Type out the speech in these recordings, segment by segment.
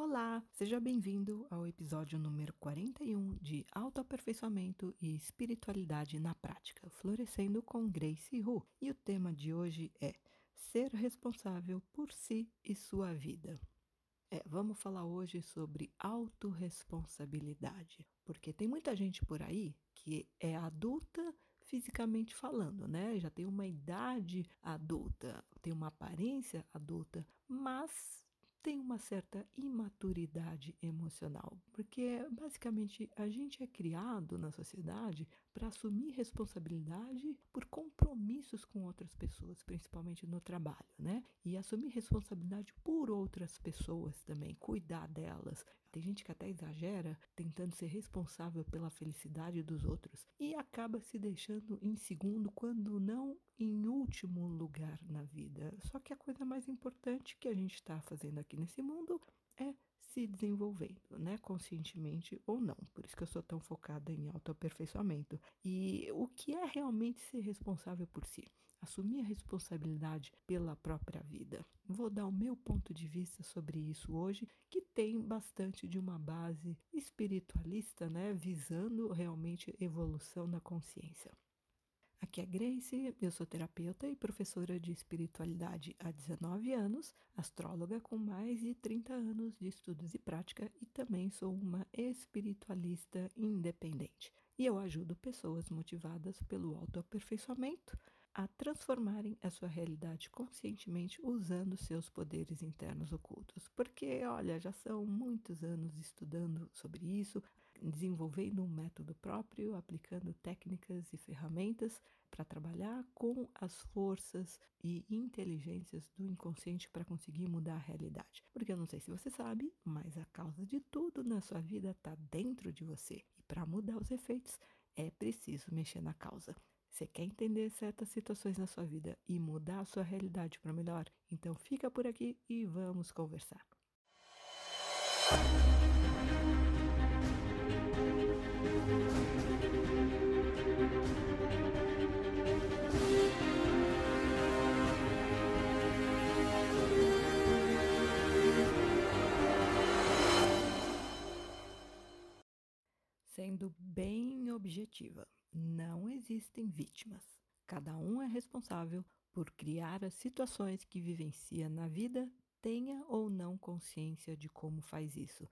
Olá, seja bem-vindo ao episódio número 41 de Autoaperfeiçoamento e Espiritualidade na Prática, florescendo com Grace Hu. E o tema de hoje é Ser responsável por si e sua vida. É, vamos falar hoje sobre autorresponsabilidade, porque tem muita gente por aí que é adulta fisicamente falando, né? Já tem uma idade adulta, tem uma aparência adulta, mas tem uma certa imaturidade emocional, porque basicamente a gente é criado na sociedade para assumir responsabilidade por compromissos com outras pessoas, principalmente no trabalho, né? E assumir responsabilidade por outras pessoas também, cuidar delas. Tem gente que até exagera tentando ser responsável pela felicidade dos outros e acaba se deixando em segundo, quando não em último lugar na vida. Só que a coisa mais importante que a gente está fazendo aqui nesse mundo é se desenvolvendo, né, conscientemente ou não. Por isso que eu sou tão focada em autoaperfeiçoamento. E o que é realmente ser responsável por si? Assumir a responsabilidade pela própria vida. Vou dar o meu ponto de vista sobre isso hoje, que tem bastante de uma base espiritualista, né, visando realmente evolução da consciência. Aqui é Grace, eu sou terapeuta e professora de espiritualidade há 19 anos, astróloga com mais de 30 anos de estudos e prática e também sou uma espiritualista independente. E eu ajudo pessoas motivadas pelo autoaperfeiçoamento a transformarem a sua realidade conscientemente usando seus poderes internos ocultos. Porque, olha, já são muitos anos estudando sobre isso, desenvolvendo um método próprio, aplicando técnicas e ferramentas para trabalhar com as forças e inteligências do inconsciente para conseguir mudar a realidade. Porque eu não sei se você sabe, mas a causa de tudo na sua vida está dentro de você. E para mudar os efeitos, é preciso mexer na causa. Você quer entender certas situações na sua vida e mudar a sua realidade para melhor? Então fica por aqui e vamos conversar. Sendo bem objetiva, não existem vítimas. Cada um é responsável por criar as situações que vivencia na vida, tenha ou não consciência de como faz isso.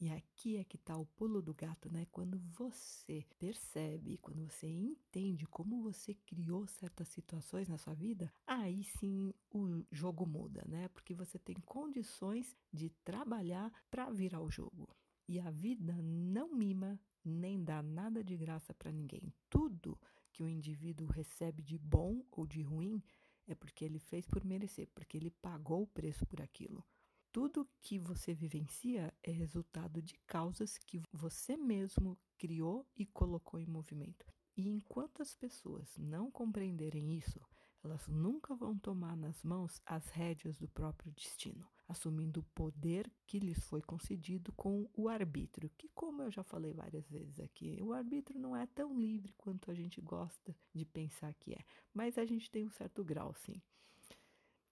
E aqui é que está o pulo do gato, né? Quando você percebe, quando você entende como você criou certas situações na sua vida, aí sim o jogo muda, né? Porque você tem condições de trabalhar para virar o jogo. E a vida não mima nem dá nada de graça para ninguém. Tudo que o indivíduo recebe de bom ou de ruim é porque ele fez por merecer, porque ele pagou o preço por aquilo. Tudo que você vivencia é resultado de causas que você mesmo criou e colocou em movimento. E enquanto as pessoas não compreenderem isso, elas nunca vão tomar nas mãos as rédeas do próprio destino, assumindo o poder que lhes foi concedido com o arbítrio, que, como eu já falei várias vezes aqui, o arbítrio não é tão livre quanto a gente gosta de pensar que é, mas a gente tem um certo grau, sim.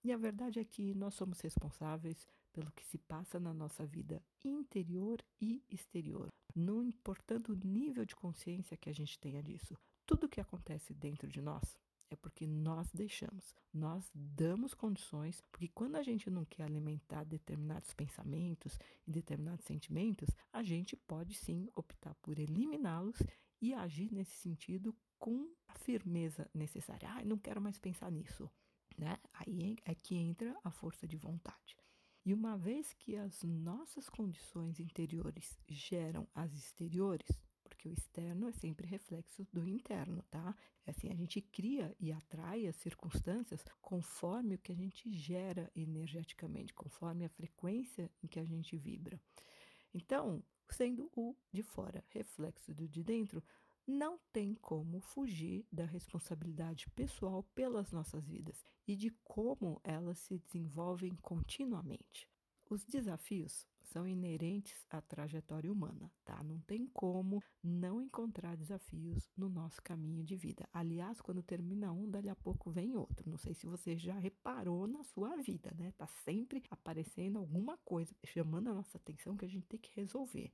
E a verdade é que nós somos responsáveis pelo que se passa na nossa vida interior e exterior, não importando o nível de consciência que a gente tenha disso. Tudo que acontece dentro de nós é porque nós deixamos, nós damos condições, porque quando a gente não quer alimentar determinados pensamentos e determinados sentimentos, a gente pode sim optar por eliminá-los e agir nesse sentido com a firmeza necessária. Ah, não quero mais pensar nisso. Né? Aí é que entra a força de vontade. E uma vez que as nossas condições interiores geram as exteriores, porque o externo é sempre reflexo do interno, tá? É assim, a gente cria e atrai as circunstâncias conforme o que a gente gera energeticamente, conforme a frequência em que a gente vibra. Então, sendo o de fora reflexo do de dentro, não tem como fugir da responsabilidade pessoal pelas nossas vidas e de como elas se desenvolvem continuamente. Os desafios são inerentes à trajetória humana, tá? Não tem como não encontrar desafios no nosso caminho de vida. Aliás, quando termina um, dali a pouco vem outro. Não sei se você já reparou na sua vida, né? Tá sempre aparecendo alguma coisa chamando a nossa atenção que a gente tem que resolver.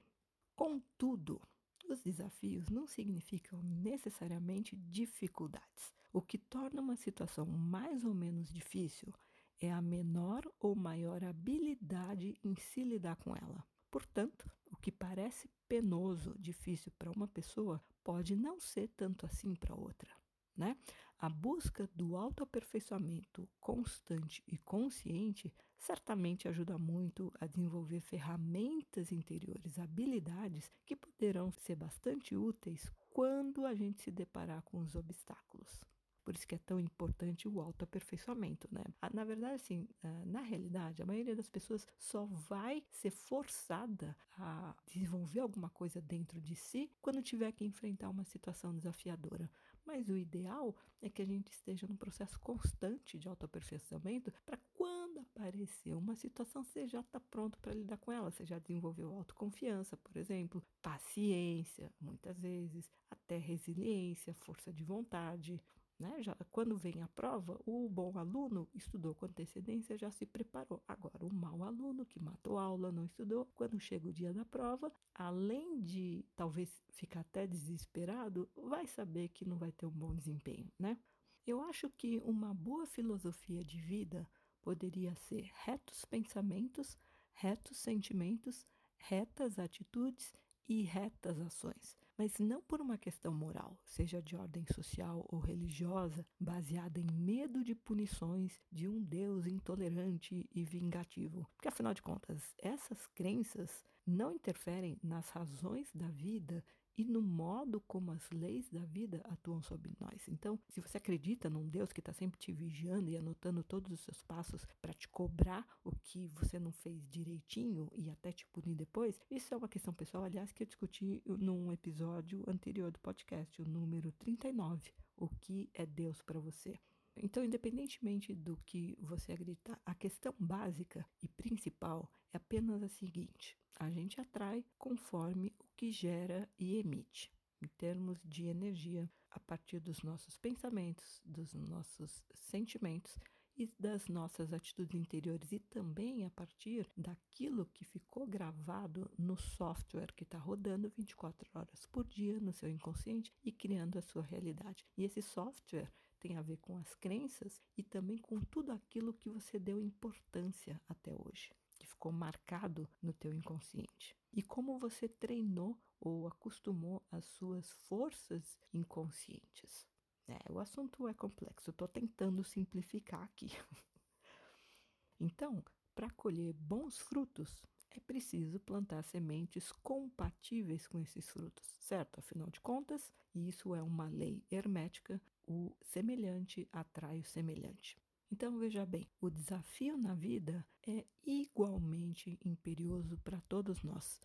Contudo, os desafios não significam necessariamente dificuldades. O que torna uma situação mais ou menos difícil é a menor ou maior habilidade em se lidar com ela. Portanto, o que parece penoso, difícil para uma pessoa, pode não ser tanto assim para outra. Né? A busca do autoaperfeiçoamento constante e consciente certamente ajuda muito a desenvolver ferramentas interiores, habilidades que poderão ser bastante úteis quando a gente se deparar com os obstáculos. Por isso que é tão importante o autoaperfeiçoamento, né? Ah, na verdade, assim, ah, na realidade, a maioria das pessoas só vai ser forçada a desenvolver alguma coisa dentro de si quando tiver que enfrentar uma situação desafiadora. Mas o ideal é que a gente esteja num processo constante de autoaperfeiçoamento para quando aparecer uma situação, você já está pronto para lidar com ela. Você já desenvolveu autoconfiança, por exemplo, paciência, muitas vezes, até resiliência, força de vontade. Né? Já, quando vem a prova, o bom aluno estudou com antecedência, já se preparou. Agora, o mau aluno que matou aula, não estudou, quando chega o dia da prova, além de talvez ficar até desesperado, vai saber que não vai ter um bom desempenho, né? Eu acho que uma boa filosofia de vida poderia ser retos pensamentos, retos sentimentos, retas atitudes e retas ações mas não por uma questão moral, seja de ordem social ou religiosa, baseada em medo de punições de um Deus intolerante e vingativo. Porque, afinal de contas, essas crenças não interferem nas razões da vida e no modo como as leis da vida atuam sobre nós. Então, se você acredita num Deus que está sempre te vigiando e anotando todos os seus passos para te cobrar o que você não fez direitinho e até te punir depois, isso é uma questão pessoal, aliás, que eu discuti num episódio anterior do podcast, o número 39, o que é Deus para você. Então, independentemente do que você acreditar, a questão básica e principal é apenas a seguinte: a gente atrai conforme o que gera e emite, em termos de energia, a partir dos nossos pensamentos, dos nossos sentimentos e das nossas atitudes interiores e também a partir daquilo que ficou gravado no software que está rodando 24 horas por dia no seu inconsciente e criando a sua realidade. E esse software tem a ver com as crenças e também com tudo aquilo que você deu importância até hoje, que ficou marcado no teu inconsciente. E como você treinou ou acostumou as suas forças inconscientes. É, o assunto é complexo, estou tentando simplificar aqui. então, para colher bons frutos, é preciso plantar sementes compatíveis com esses frutos, certo? Afinal de contas, isso é uma lei hermética o semelhante atrai o semelhante. Então veja bem, o desafio na vida é igualmente imperioso para todos nós,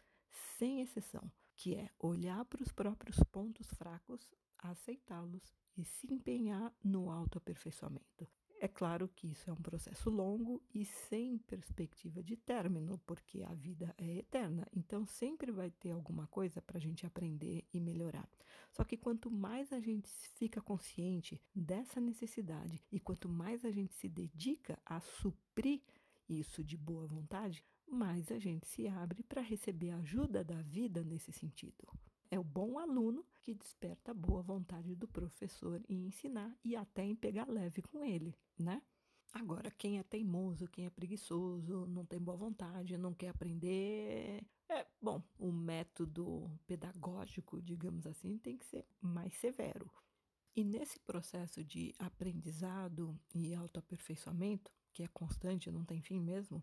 sem exceção, que é olhar para os próprios pontos fracos, aceitá-los e se empenhar no autoaperfeiçoamento. É claro que isso é um processo longo e sem perspectiva de término, porque a vida é eterna. Então, sempre vai ter alguma coisa para a gente aprender e melhorar. Só que quanto mais a gente fica consciente dessa necessidade e quanto mais a gente se dedica a suprir isso de boa vontade, mais a gente se abre para receber ajuda da vida nesse sentido. É o bom aluno que desperta a boa vontade do professor em ensinar e até em pegar leve com ele, né? Agora, quem é teimoso, quem é preguiçoso, não tem boa vontade, não quer aprender, é bom, o método pedagógico, digamos assim, tem que ser mais severo. E nesse processo de aprendizado e autoaperfeiçoamento, que é constante, não tem fim mesmo,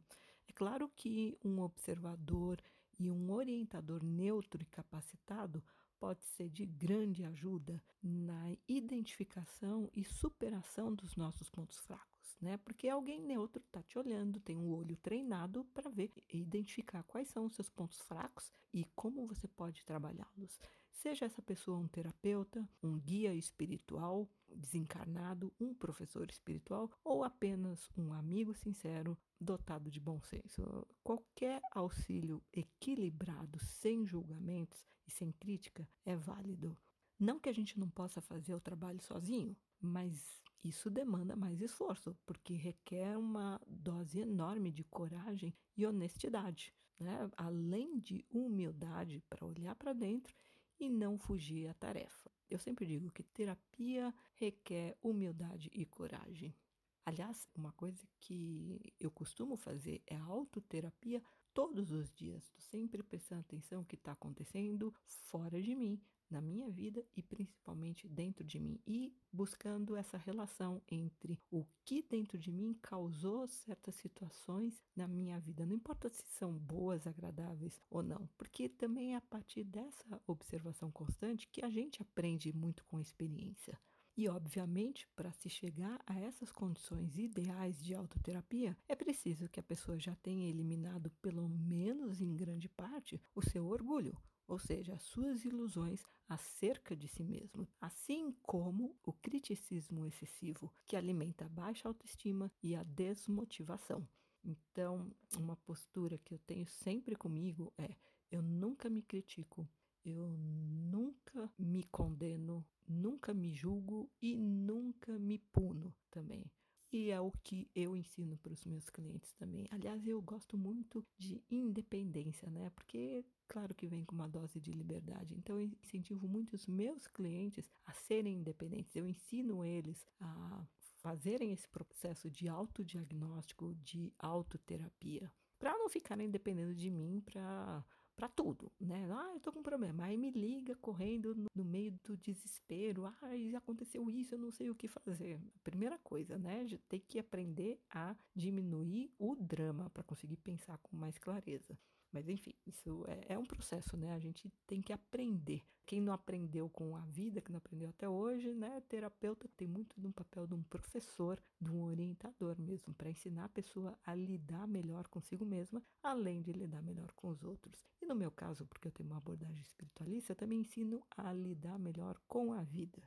é claro que um observador e um orientador neutro e capacitado pode ser de grande ajuda na identificação e superação dos nossos pontos fracos. Né? Porque alguém neutro está te olhando, tem um olho treinado para ver e identificar quais são os seus pontos fracos e como você pode trabalhá-los. Seja essa pessoa um terapeuta, um guia espiritual desencarnado, um professor espiritual ou apenas um amigo sincero dotado de bom senso. Qualquer auxílio equilibrado, sem julgamentos e sem crítica, é válido. Não que a gente não possa fazer o trabalho sozinho, mas isso demanda mais esforço, porque requer uma dose enorme de coragem e honestidade, né? além de humildade para olhar para dentro e não fugir à tarefa. Eu sempre digo que terapia requer humildade e coragem. Aliás, uma coisa que eu costumo fazer é autoterapia todos os dias. Sempre prestando atenção no que está acontecendo fora de mim, na minha vida e principalmente dentro de mim e buscando essa relação entre o que dentro de mim causou certas situações na minha vida, não importa se são boas, agradáveis ou não, porque também é a partir dessa observação constante que a gente aprende muito com a experiência. E, obviamente, para se chegar a essas condições ideais de autoterapia, é preciso que a pessoa já tenha eliminado, pelo menos em grande parte, o seu orgulho, ou seja, as suas ilusões acerca de si mesmo, assim como o criticismo excessivo, que alimenta a baixa autoestima e a desmotivação. Então, uma postura que eu tenho sempre comigo é: eu nunca me critico, eu nunca me condeno, nunca me julgo e nunca me puno também. E é o que eu ensino para os meus clientes também. Aliás, eu gosto muito de independência, né? Porque, claro que vem com uma dose de liberdade. Então, eu incentivo muito os meus clientes a serem independentes. Eu ensino eles a fazerem esse processo de autodiagnóstico, de autoterapia, para não ficarem dependendo de mim para para tudo, né? Ah, eu tô com um problema. Aí me liga correndo no, no, meio do desespero. Ah, aconteceu isso, eu não sei o que fazer. Primeira coisa, né? De ter que aprender a diminuir o drama para conseguir pensar com mais clareza. Mas enfim, isso é, é, um processo, né? A gente tem que aprender. Quem não aprendeu com a vida, que não aprendeu até hoje, né? Terapeuta tem muito de um papel de um professor, de um orientador mesmo, para ensinar a pessoa a lidar melhor consigo mesma, além de lidar melhor com os outros. E no meu caso, porque eu tenho uma abordagem espiritualista, eu também ensino a lidar melhor com a vida.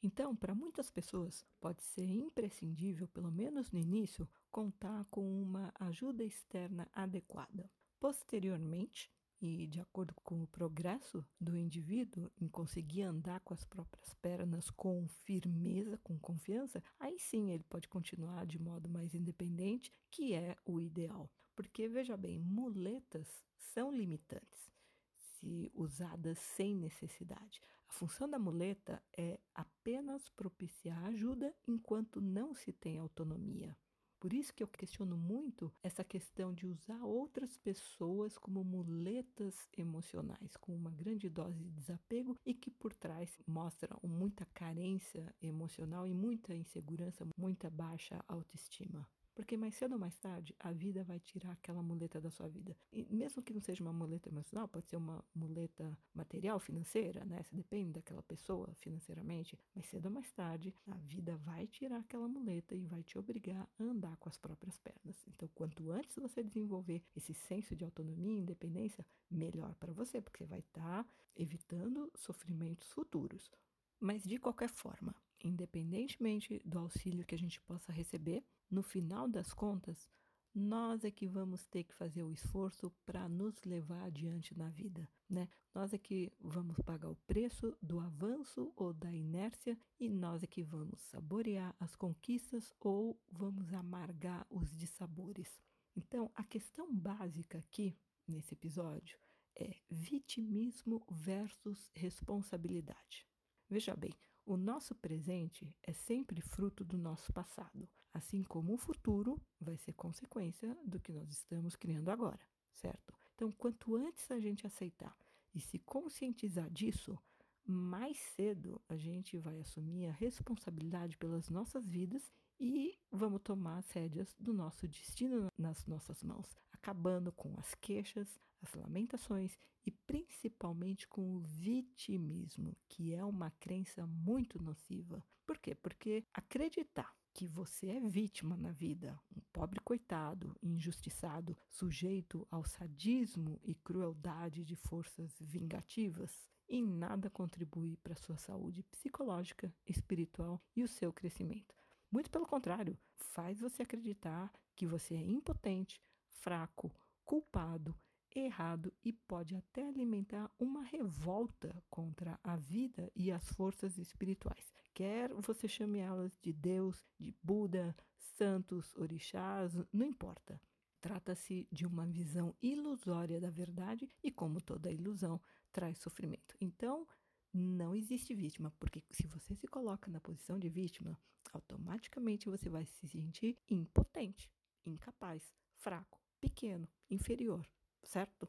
Então, para muitas pessoas, pode ser imprescindível, pelo menos no início, contar com uma ajuda externa adequada. Posteriormente, e de acordo com o progresso do indivíduo em conseguir andar com as próprias pernas com firmeza, com confiança, aí sim ele pode continuar de modo mais independente, que é o ideal. Porque veja bem, muletas são limitantes se usadas sem necessidade. A função da muleta é apenas propiciar ajuda enquanto não se tem autonomia. Por isso que eu questiono muito essa questão de usar outras pessoas como muletas emocionais, com uma grande dose de desapego e que por trás mostram muita carência emocional e muita insegurança, muita baixa autoestima. Porque mais cedo ou mais tarde, a vida vai tirar aquela muleta da sua vida. E mesmo que não seja uma muleta emocional, pode ser uma muleta material, financeira, né? Você depende daquela pessoa financeiramente. Mais cedo ou mais tarde, a vida vai tirar aquela muleta e vai te obrigar a andar com as próprias pernas. Então, quanto antes você desenvolver esse senso de autonomia e independência, melhor para você, porque você vai estar tá evitando sofrimentos futuros. Mas de qualquer forma, independentemente do auxílio que a gente possa receber, no final das contas, nós é que vamos ter que fazer o esforço para nos levar adiante na vida, né? Nós é que vamos pagar o preço do avanço ou da inércia e nós é que vamos saborear as conquistas ou vamos amargar os dissabores. Então, a questão básica aqui nesse episódio é vitimismo versus responsabilidade. Veja bem, o nosso presente é sempre fruto do nosso passado, assim como o futuro vai ser consequência do que nós estamos criando agora, certo? Então, quanto antes a gente aceitar e se conscientizar disso, mais cedo a gente vai assumir a responsabilidade pelas nossas vidas e vamos tomar as rédeas do nosso destino nas nossas mãos, acabando com as queixas, as lamentações e principalmente com o vitimismo, que é uma crença muito nociva. Por quê? Porque acreditar que você é vítima na vida, um pobre coitado, injustiçado, sujeito ao sadismo e crueldade de forças vingativas, e nada contribui para sua saúde psicológica, espiritual e o seu crescimento. Muito pelo contrário, faz você acreditar que você é impotente, fraco, culpado, errado e pode até alimentar uma revolta contra a vida e as forças espirituais. Quer você chame elas de Deus, de Buda, santos, orixás, não importa. Trata-se de uma visão ilusória da verdade e, como toda ilusão, traz sofrimento. Então, não existe vítima, porque se você se coloca na posição de vítima, automaticamente você vai se sentir impotente, incapaz, fraco, pequeno, inferior certo?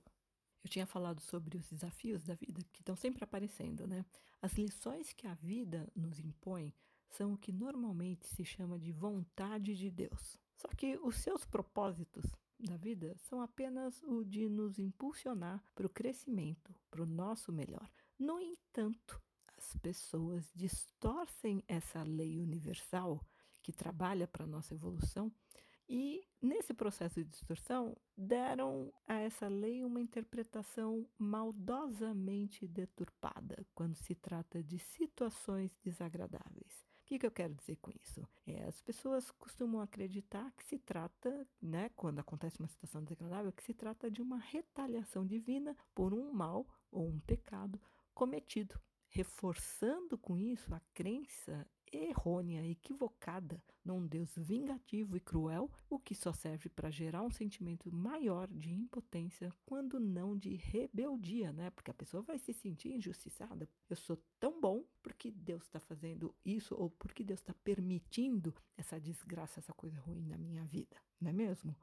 Eu tinha falado sobre os desafios da vida que estão sempre aparecendo, né? As lições que a vida nos impõe são o que normalmente se chama de vontade de Deus. Só que os seus propósitos da vida são apenas o de nos impulsionar para o crescimento, para o nosso melhor. No entanto, as pessoas distorcem essa lei universal que trabalha para a nossa evolução e nesse processo de distorção, deram a essa lei uma interpretação maldosamente deturpada quando se trata de situações desagradáveis. O que, que eu quero dizer com isso? É, as pessoas costumam acreditar que se trata, né, quando acontece uma situação desagradável, que se trata de uma retaliação divina por um mal ou um pecado cometido, reforçando com isso a crença errônea, equivocada num Deus vingativo e cruel, o que só serve para gerar um sentimento maior de impotência, quando não de rebeldia, né? Porque a pessoa vai se sentir injustiçada. Eu sou tão bom porque Deus está fazendo isso ou porque Deus está permitindo essa desgraça, essa coisa ruim na minha vida, não é mesmo?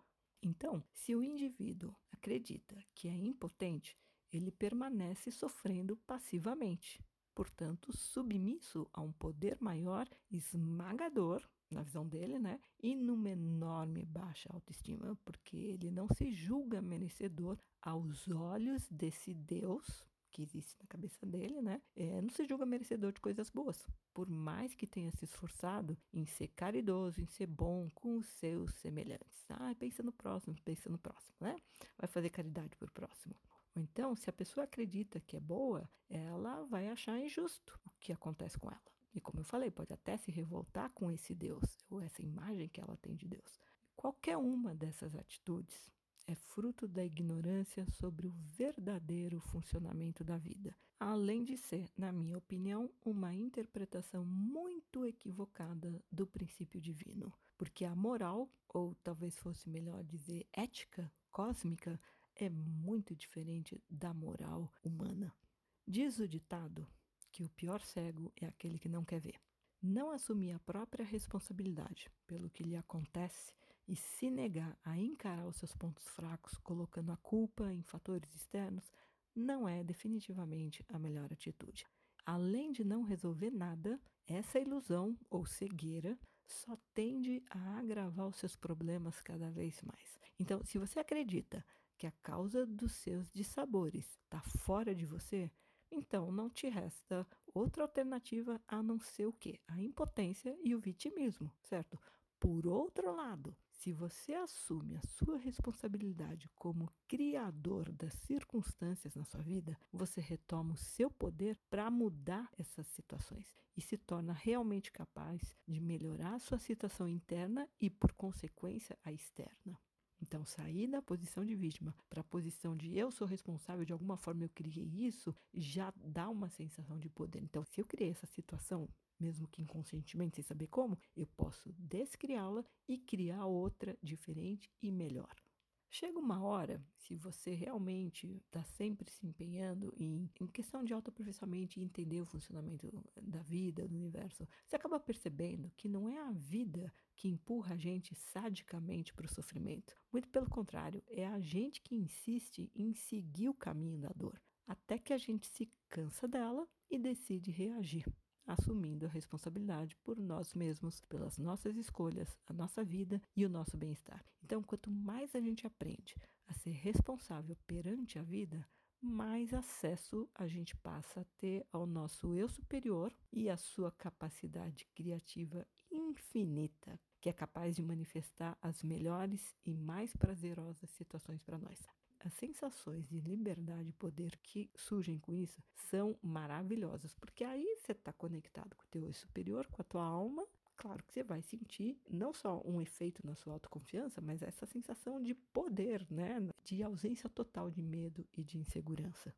Então, se o indivíduo acredita que é impotente, ele permanece sofrendo passivamente portanto, submisso a um poder maior, esmagador, na visão dele, né? E numa enorme baixa autoestima, porque ele não se julga merecedor aos olhos desse Deus que existe na cabeça dele, né? É, não se julga merecedor de coisas boas. Por mais que tenha se esforçado em ser caridoso, em ser bom com os seus semelhantes. Ah, pensa no próximo, pensa no próximo, né? Vai fazer caridade por próximo. Ou então, se a pessoa acredita que é boa, ela vai achar injusto o que acontece com ela. E como eu falei, pode até se revoltar com esse Deus, ou essa imagem que ela tem de Deus. Qualquer uma dessas atitudes é fruto da ignorância sobre o verdadeiro funcionamento da vida, além de ser, na minha opinião, uma interpretação muito equivocada do princípio divino. Porque a moral, ou talvez fosse melhor dizer ética cósmica, é muito diferente da moral humana. Diz o ditado que o pior cego é aquele que não quer ver. Não assumir a própria responsabilidade pelo que lhe acontece e se negar a encarar os seus pontos fracos, colocando a culpa em fatores externos, não é definitivamente a melhor atitude. Além de não resolver nada, essa ilusão ou cegueira só tende a agravar os seus problemas cada vez mais. Então, se você acredita que a causa dos seus dissabores está fora de você, então não te resta outra alternativa a não ser o quê? A impotência e o vitimismo, certo? Por outro lado, se você assume a sua responsabilidade como criador das circunstâncias na sua vida, você retoma o seu poder para mudar essas situações e se torna realmente capaz de melhorar a sua situação interna e, por consequência, a externa. Então, sair da posição de vítima para a posição de eu sou responsável, de alguma forma eu criei isso, já dá uma sensação de poder. Então, se eu criei essa situação, mesmo que inconscientemente, sem saber como, eu posso descriá-la e criar outra diferente e melhor. Chega uma hora, se você realmente está sempre se empenhando em, em questão de autoaperfeiçoamento e entender o funcionamento da vida, do universo, você acaba percebendo que não é a vida que empurra a gente sadicamente para o sofrimento. Muito pelo contrário, é a gente que insiste em seguir o caminho da dor, até que a gente se cansa dela e decide reagir assumindo a responsabilidade por nós mesmos, pelas nossas escolhas, a nossa vida e o nosso bem-estar. Então, quanto mais a gente aprende a ser responsável perante a vida, mais acesso a gente passa a ter ao nosso eu superior e à sua capacidade criativa infinita que é capaz de manifestar as melhores e mais prazerosas situações para nós. As sensações de liberdade e poder que surgem com isso são maravilhosas, porque aí você está conectado com o teu eu superior, com a tua alma. Claro que você vai sentir não só um efeito na sua autoconfiança, mas essa sensação de poder, né? De ausência total de medo e de insegurança.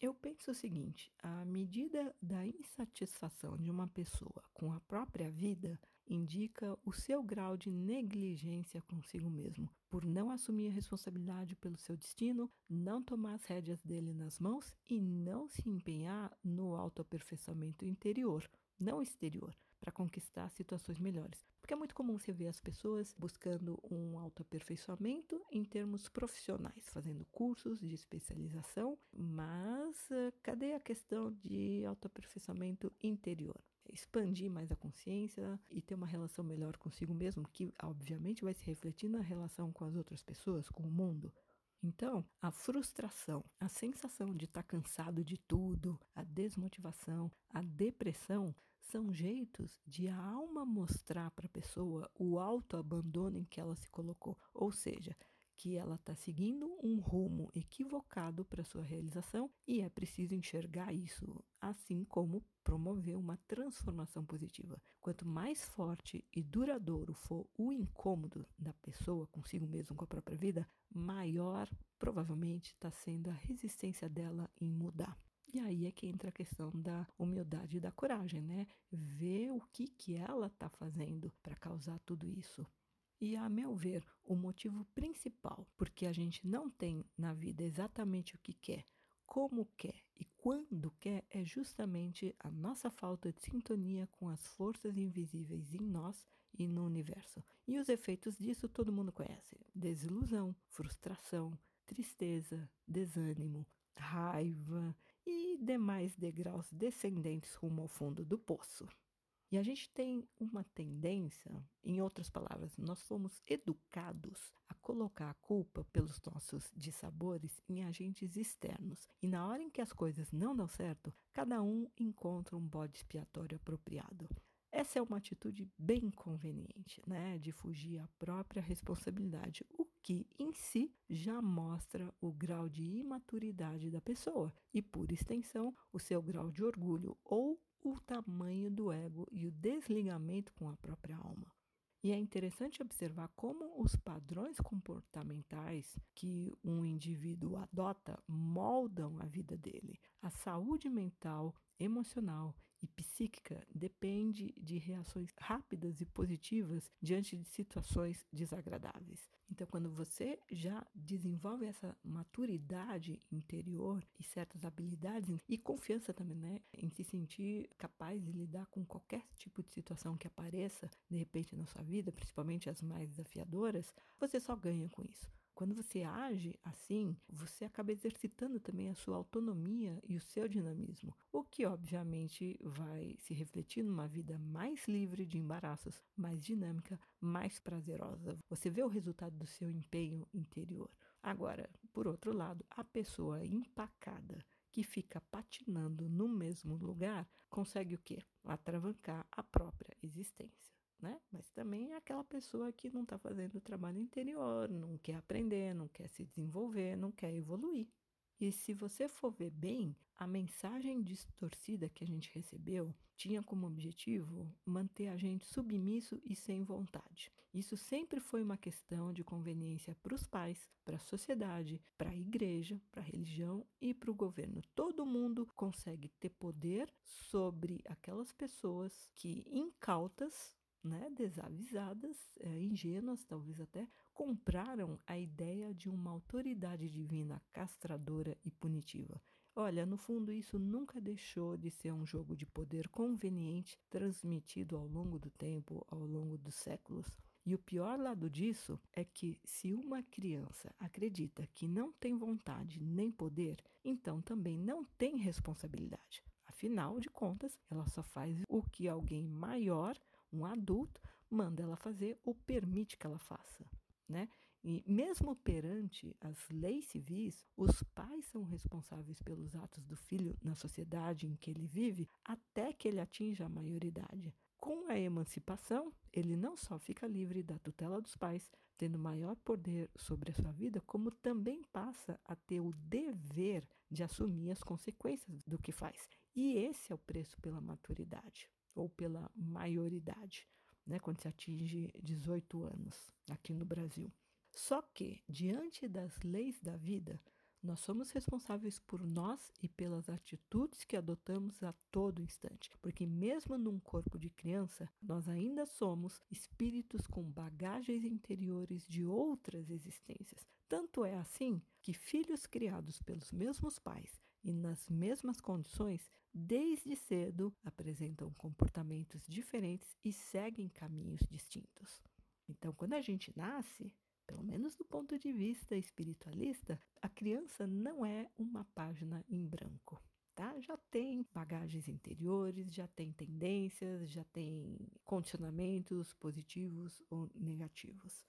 Eu penso o seguinte: à medida da insatisfação de uma pessoa com a própria vida, indica o seu grau de negligência consigo mesmo, por não assumir a responsabilidade pelo seu destino, não tomar as rédeas dele nas mãos e não se empenhar no autoaperfeiçoamento interior, não exterior, para conquistar situações melhores. Porque é muito comum você ver as pessoas buscando um autoaperfeiçoamento em termos profissionais, fazendo cursos de especialização, mas uh, cadê a questão de autoaperfeiçoamento interior? Expandir mais a consciência e ter uma relação melhor consigo mesmo, que obviamente vai se refletir na relação com as outras pessoas, com o mundo. Então, a frustração, a sensação de estar tá cansado de tudo, a desmotivação, a depressão são jeitos de a alma mostrar para a pessoa o autoabandono em que ela se colocou. Ou seja, que ela está seguindo um rumo equivocado para sua realização e é preciso enxergar isso, assim como promover uma transformação positiva. Quanto mais forte e duradouro for o incômodo da pessoa consigo mesmo, com a própria vida, maior provavelmente está sendo a resistência dela em mudar. E aí é que entra a questão da humildade e da coragem, né? Ver o que, que ela está fazendo para causar tudo isso. E, a meu ver, o motivo principal porque a gente não tem na vida exatamente o que quer, como quer e quando quer é justamente a nossa falta de sintonia com as forças invisíveis em nós e no universo. E os efeitos disso todo mundo conhece: desilusão, frustração, tristeza, desânimo, raiva e demais degraus descendentes rumo ao fundo do poço. E a gente tem uma tendência, em outras palavras, nós somos educados a colocar a culpa pelos nossos dissabores em agentes externos. E na hora em que as coisas não dão certo, cada um encontra um bode expiatório apropriado. Essa é uma atitude bem conveniente, né, de fugir à própria responsabilidade, o que em si já mostra o grau de imaturidade da pessoa e, por extensão, o seu grau de orgulho ou o tamanho do ego e o desligamento com a própria alma. E é interessante observar como os padrões comportamentais que um indivíduo adota moldam a vida dele. A saúde mental, emocional e psíquica depende de reações rápidas e positivas diante de situações desagradáveis. Então, quando você já desenvolve essa maturidade interior e certas habilidades e confiança também, né, em se sentir capaz de lidar com qualquer tipo de situação que apareça de repente na sua vida, principalmente as mais desafiadoras, você só ganha com isso. Quando você age assim, você acaba exercitando também a sua autonomia e o seu dinamismo, o que obviamente vai se refletir numa vida mais livre de embaraços, mais dinâmica, mais prazerosa. Você vê o resultado do seu empenho interior. Agora, por outro lado, a pessoa empacada que fica patinando no mesmo lugar consegue o quê? Atravancar a própria existência né? Mas também é aquela pessoa que não está fazendo o trabalho interior, não quer aprender, não quer se desenvolver, não quer evoluir. E se você for ver bem, a mensagem distorcida que a gente recebeu tinha como objetivo manter a gente submisso e sem vontade. Isso sempre foi uma questão de conveniência para os pais, para a sociedade, para a igreja, para a religião e para o governo. Todo mundo consegue ter poder sobre aquelas pessoas que, incautas, né, desavisadas, é, ingênuas talvez até, compraram a ideia de uma autoridade divina castradora e punitiva. Olha, no fundo, isso nunca deixou de ser um jogo de poder conveniente transmitido ao longo do tempo, ao longo dos séculos. E o pior lado disso é que, se uma criança acredita que não tem vontade nem poder, então também não tem responsabilidade. Afinal de contas, ela só faz o que alguém maior um adulto manda ela fazer ou permite que ela faça, né? E mesmo perante as leis civis, os pais são responsáveis pelos atos do filho na sociedade em que ele vive até que ele atinja a maioridade. Com a emancipação, ele não só fica livre da tutela dos pais, tendo maior poder sobre a sua vida, como também passa a ter o dever de assumir as consequências do que faz. E esse é o preço pela maturidade ou pela maioridade, né, quando se atinge 18 anos aqui no Brasil. Só que, diante das leis da vida, nós somos responsáveis por nós e pelas atitudes que adotamos a todo instante, porque mesmo num corpo de criança, nós ainda somos espíritos com bagagens interiores de outras existências. Tanto é assim que filhos criados pelos mesmos pais e nas mesmas condições, desde cedo apresentam comportamentos diferentes e seguem caminhos distintos. Então, quando a gente nasce, pelo menos do ponto de vista espiritualista, a criança não é uma página em branco. Tá? Já tem bagagens interiores, já tem tendências, já tem condicionamentos positivos ou negativos.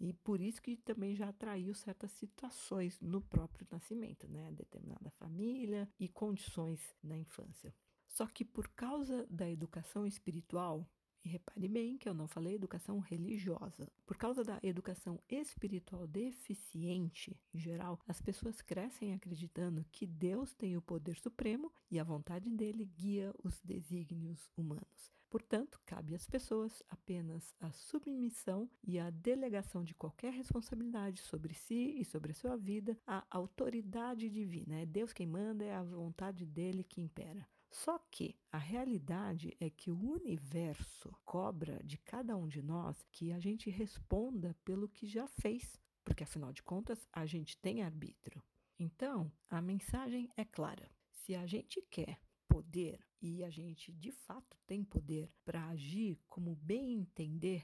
E por isso que também já atraiu certas situações no próprio nascimento, né? Determinada família e condições na infância. Só que por causa da educação espiritual, e repare bem que eu não falei educação religiosa. Por causa da educação espiritual deficiente, em geral, as pessoas crescem acreditando que Deus tem o poder supremo e a vontade dele guia os desígnios humanos. Portanto, cabe às pessoas apenas a submissão e a delegação de qualquer responsabilidade sobre si e sobre a sua vida à autoridade divina. É Deus quem manda, é a vontade dele que impera. Só que a realidade é que o universo cobra de cada um de nós que a gente responda pelo que já fez, porque afinal de contas a gente tem arbítrio. Então, a mensagem é clara. Se a gente quer poder e a gente de fato tem poder para agir como bem entender,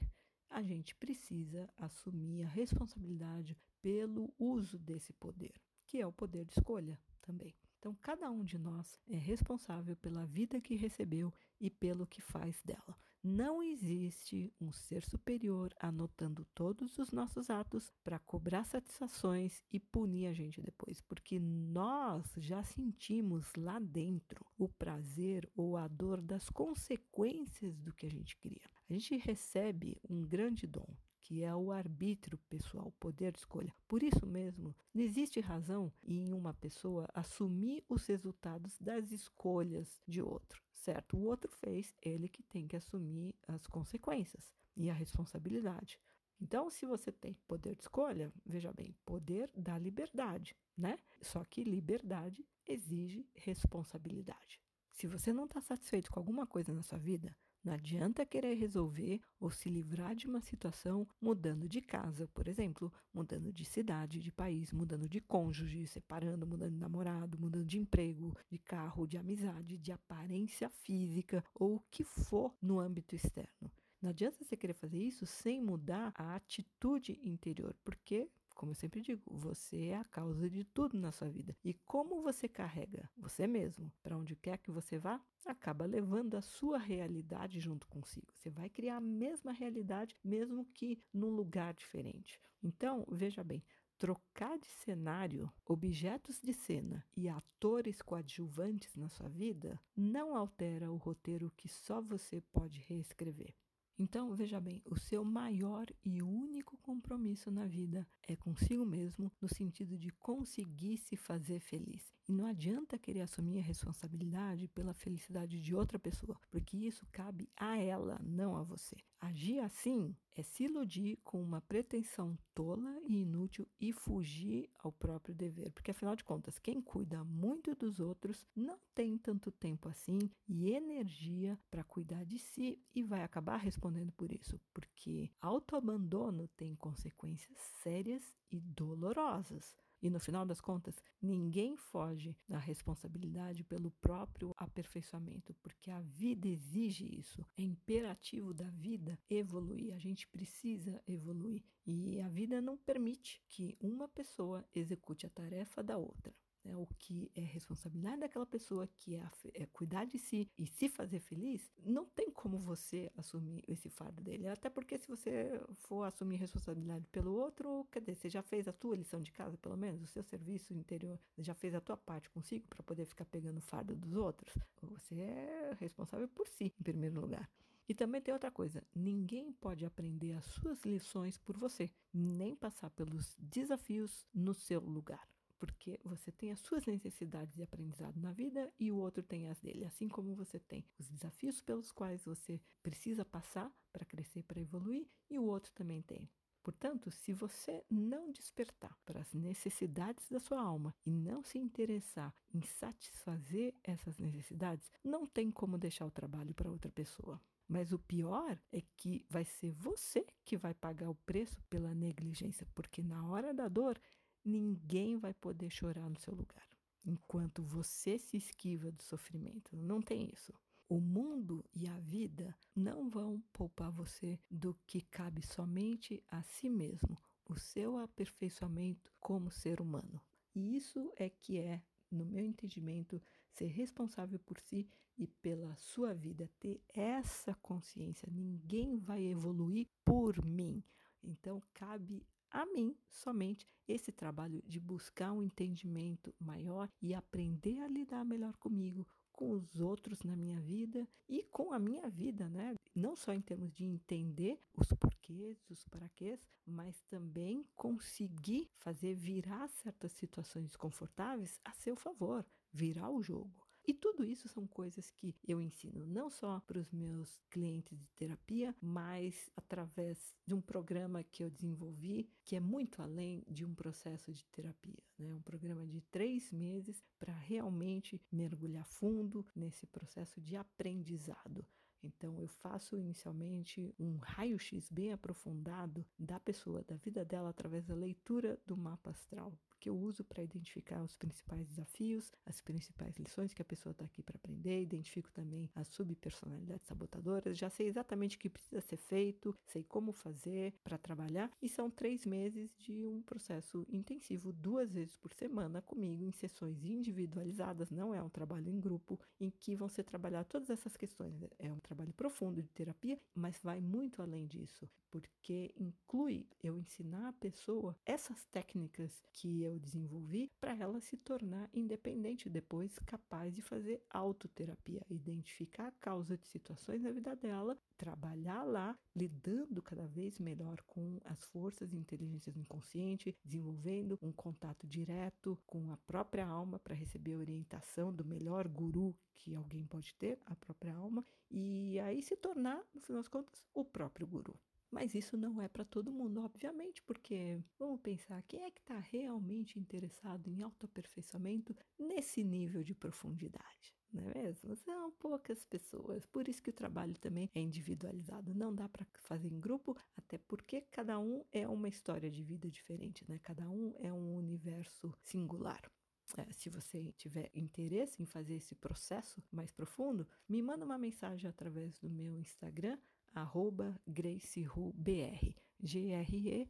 a gente precisa assumir a responsabilidade pelo uso desse poder, que é o poder de escolha também. Então, cada um de nós é responsável pela vida que recebeu e pelo que faz dela. Não existe um ser superior anotando todos os nossos atos para cobrar satisfações e punir a gente depois, porque nós já sentimos lá dentro o prazer ou a dor das consequências do que a gente cria. A gente recebe um grande dom, que é o arbítrio pessoal, o poder de escolha. Por isso mesmo, não existe razão em uma pessoa assumir os resultados das escolhas de outro, certo? O outro fez, ele que tem que assumir as consequências e a responsabilidade. Então, se você tem poder de escolha, veja bem, poder dá liberdade, né? Só que liberdade exige responsabilidade. Se você não está satisfeito com alguma coisa na sua vida, não adianta querer resolver ou se livrar de uma situação mudando de casa, por exemplo, mudando de cidade, de país, mudando de cônjuge, separando, mudando de namorado, mudando de emprego, de carro, de amizade, de aparência física ou o que for no âmbito externo. Não adianta você querer fazer isso sem mudar a atitude interior, porque como eu sempre digo, você é a causa de tudo na sua vida. E como você carrega você mesmo para onde quer que você vá, acaba levando a sua realidade junto consigo. Você vai criar a mesma realidade, mesmo que num lugar diferente. Então, veja bem, trocar de cenário, objetos de cena e atores coadjuvantes na sua vida não altera o roteiro que só você pode reescrever. Então, veja bem, o seu maior e único compromisso na vida é consigo mesmo, no sentido de conseguir se fazer feliz. E não adianta querer assumir a responsabilidade pela felicidade de outra pessoa, porque isso cabe a ela, não a você. Agir assim é se iludir com uma pretensão tola e inútil e fugir ao próprio dever, porque afinal de contas, quem cuida muito dos outros não tem tanto tempo assim e energia para cuidar de si e vai acabar respondendo por isso, porque autoabandono tem consequências sérias e dolorosas. E no final das contas, ninguém foge da responsabilidade pelo próprio aperfeiçoamento, porque a vida exige isso. É imperativo da vida evoluir. A gente precisa evoluir. E a vida não permite que uma pessoa execute a tarefa da outra né, o que é responsabilidade daquela pessoa, que é, é, cuidar de si e se fazer feliz, não tem como você assumir esse fardo dele. Até porque se você for assumir responsabilidade pelo outro, quer dizer, você já fez a tua lição de casa, pelo menos, o seu serviço interior, já fez a tua parte consigo para poder ficar pegando o fardo dos outros. Você é responsável por si, em primeiro lugar. E também tem outra coisa: ninguém pode aprender as suas lições por você, nem passar pelos desafios no seu lugar. Porque você tem as suas necessidades de aprendizado na vida e o outro tem as dele. Assim como você tem os desafios pelos quais você precisa passar para crescer, para evoluir, e o outro também tem. Portanto, se você não despertar para as necessidades da sua alma e não se interessar em satisfazer essas necessidades, não tem como deixar o trabalho para outra pessoa. Mas o pior é que vai ser você que vai pagar o preço pela negligência, porque na hora da dor, ninguém vai poder chorar no seu lugar. Enquanto você se esquiva do sofrimento, não tem isso. O mundo e a vida não vão poupar você do que cabe somente a si mesmo, o seu aperfeiçoamento como ser humano. E isso é que é, no meu entendimento, ser responsável por si e pela sua vida, ter essa consciência. Ninguém vai evoluir por mim. Então, cabe a mim somente esse trabalho de buscar um entendimento maior e aprender a lidar melhor comigo, com os outros na minha vida e com a minha vida, né? Não só em termos de entender os porquês, os paraquês, mas também conseguir fazer virar certas situações desconfortáveis a seu favor, virar o jogo. E tudo isso são coisas que eu ensino não só para os meus clientes de terapia, mas através de um programa que eu desenvolvi, que é muito além de um processo de terapia. Né? Um programa de três meses para realmente mergulhar fundo nesse processo de aprendizado. Então, eu faço inicialmente um raio-x bem aprofundado da pessoa, da vida dela, através da leitura do mapa astral que eu uso para identificar os principais desafios, as principais lições que a pessoa está aqui para aprender. Identifico também as subpersonalidades sabotadoras. Já sei exatamente o que precisa ser feito, sei como fazer para trabalhar. E são três meses de um processo intensivo, duas vezes por semana comigo, em sessões individualizadas. Não é um trabalho em grupo, em que vão ser trabalhar todas essas questões. É um trabalho profundo de terapia, mas vai muito além disso porque inclui eu ensinar a pessoa essas técnicas que eu desenvolvi para ela se tornar independente depois, capaz de fazer autoterapia, identificar a causa de situações na vida dela, trabalhar lá, lidando cada vez melhor com as forças e inteligências do inconsciente, desenvolvendo um contato direto com a própria alma para receber a orientação do melhor guru que alguém pode ter, a própria alma, e aí se tornar, no final das contas, o próprio guru. Mas isso não é para todo mundo, obviamente, porque vamos pensar, quem é que está realmente interessado em autoaperfeiçoamento nesse nível de profundidade? Não é mesmo? São poucas pessoas. Por isso que o trabalho também é individualizado. Não dá para fazer em grupo, até porque cada um é uma história de vida diferente, né? Cada um é um universo singular. É, se você tiver interesse em fazer esse processo mais profundo, me manda uma mensagem através do meu Instagram, arroba GraceRuBR, G-R-E-I-C-Y-H-O-O,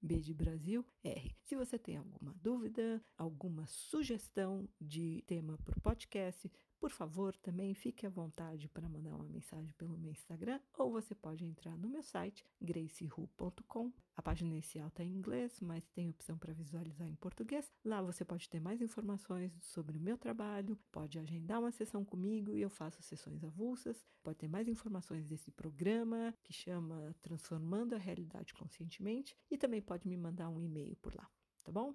B de Brasil, R. Se você tem alguma dúvida, alguma sugestão de tema para o podcast, por favor, também fique à vontade para mandar uma mensagem pelo meu Instagram ou você pode entrar no meu site gracehu.com. A página inicial está em inglês, mas tem opção para visualizar em português. Lá você pode ter mais informações sobre o meu trabalho, pode agendar uma sessão comigo e eu faço sessões avulsas. Pode ter mais informações desse programa que chama Transformando a Realidade Conscientemente e também pode me mandar um e-mail por lá, tá bom?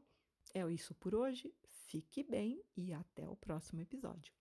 É isso por hoje. Fique bem e até o próximo episódio.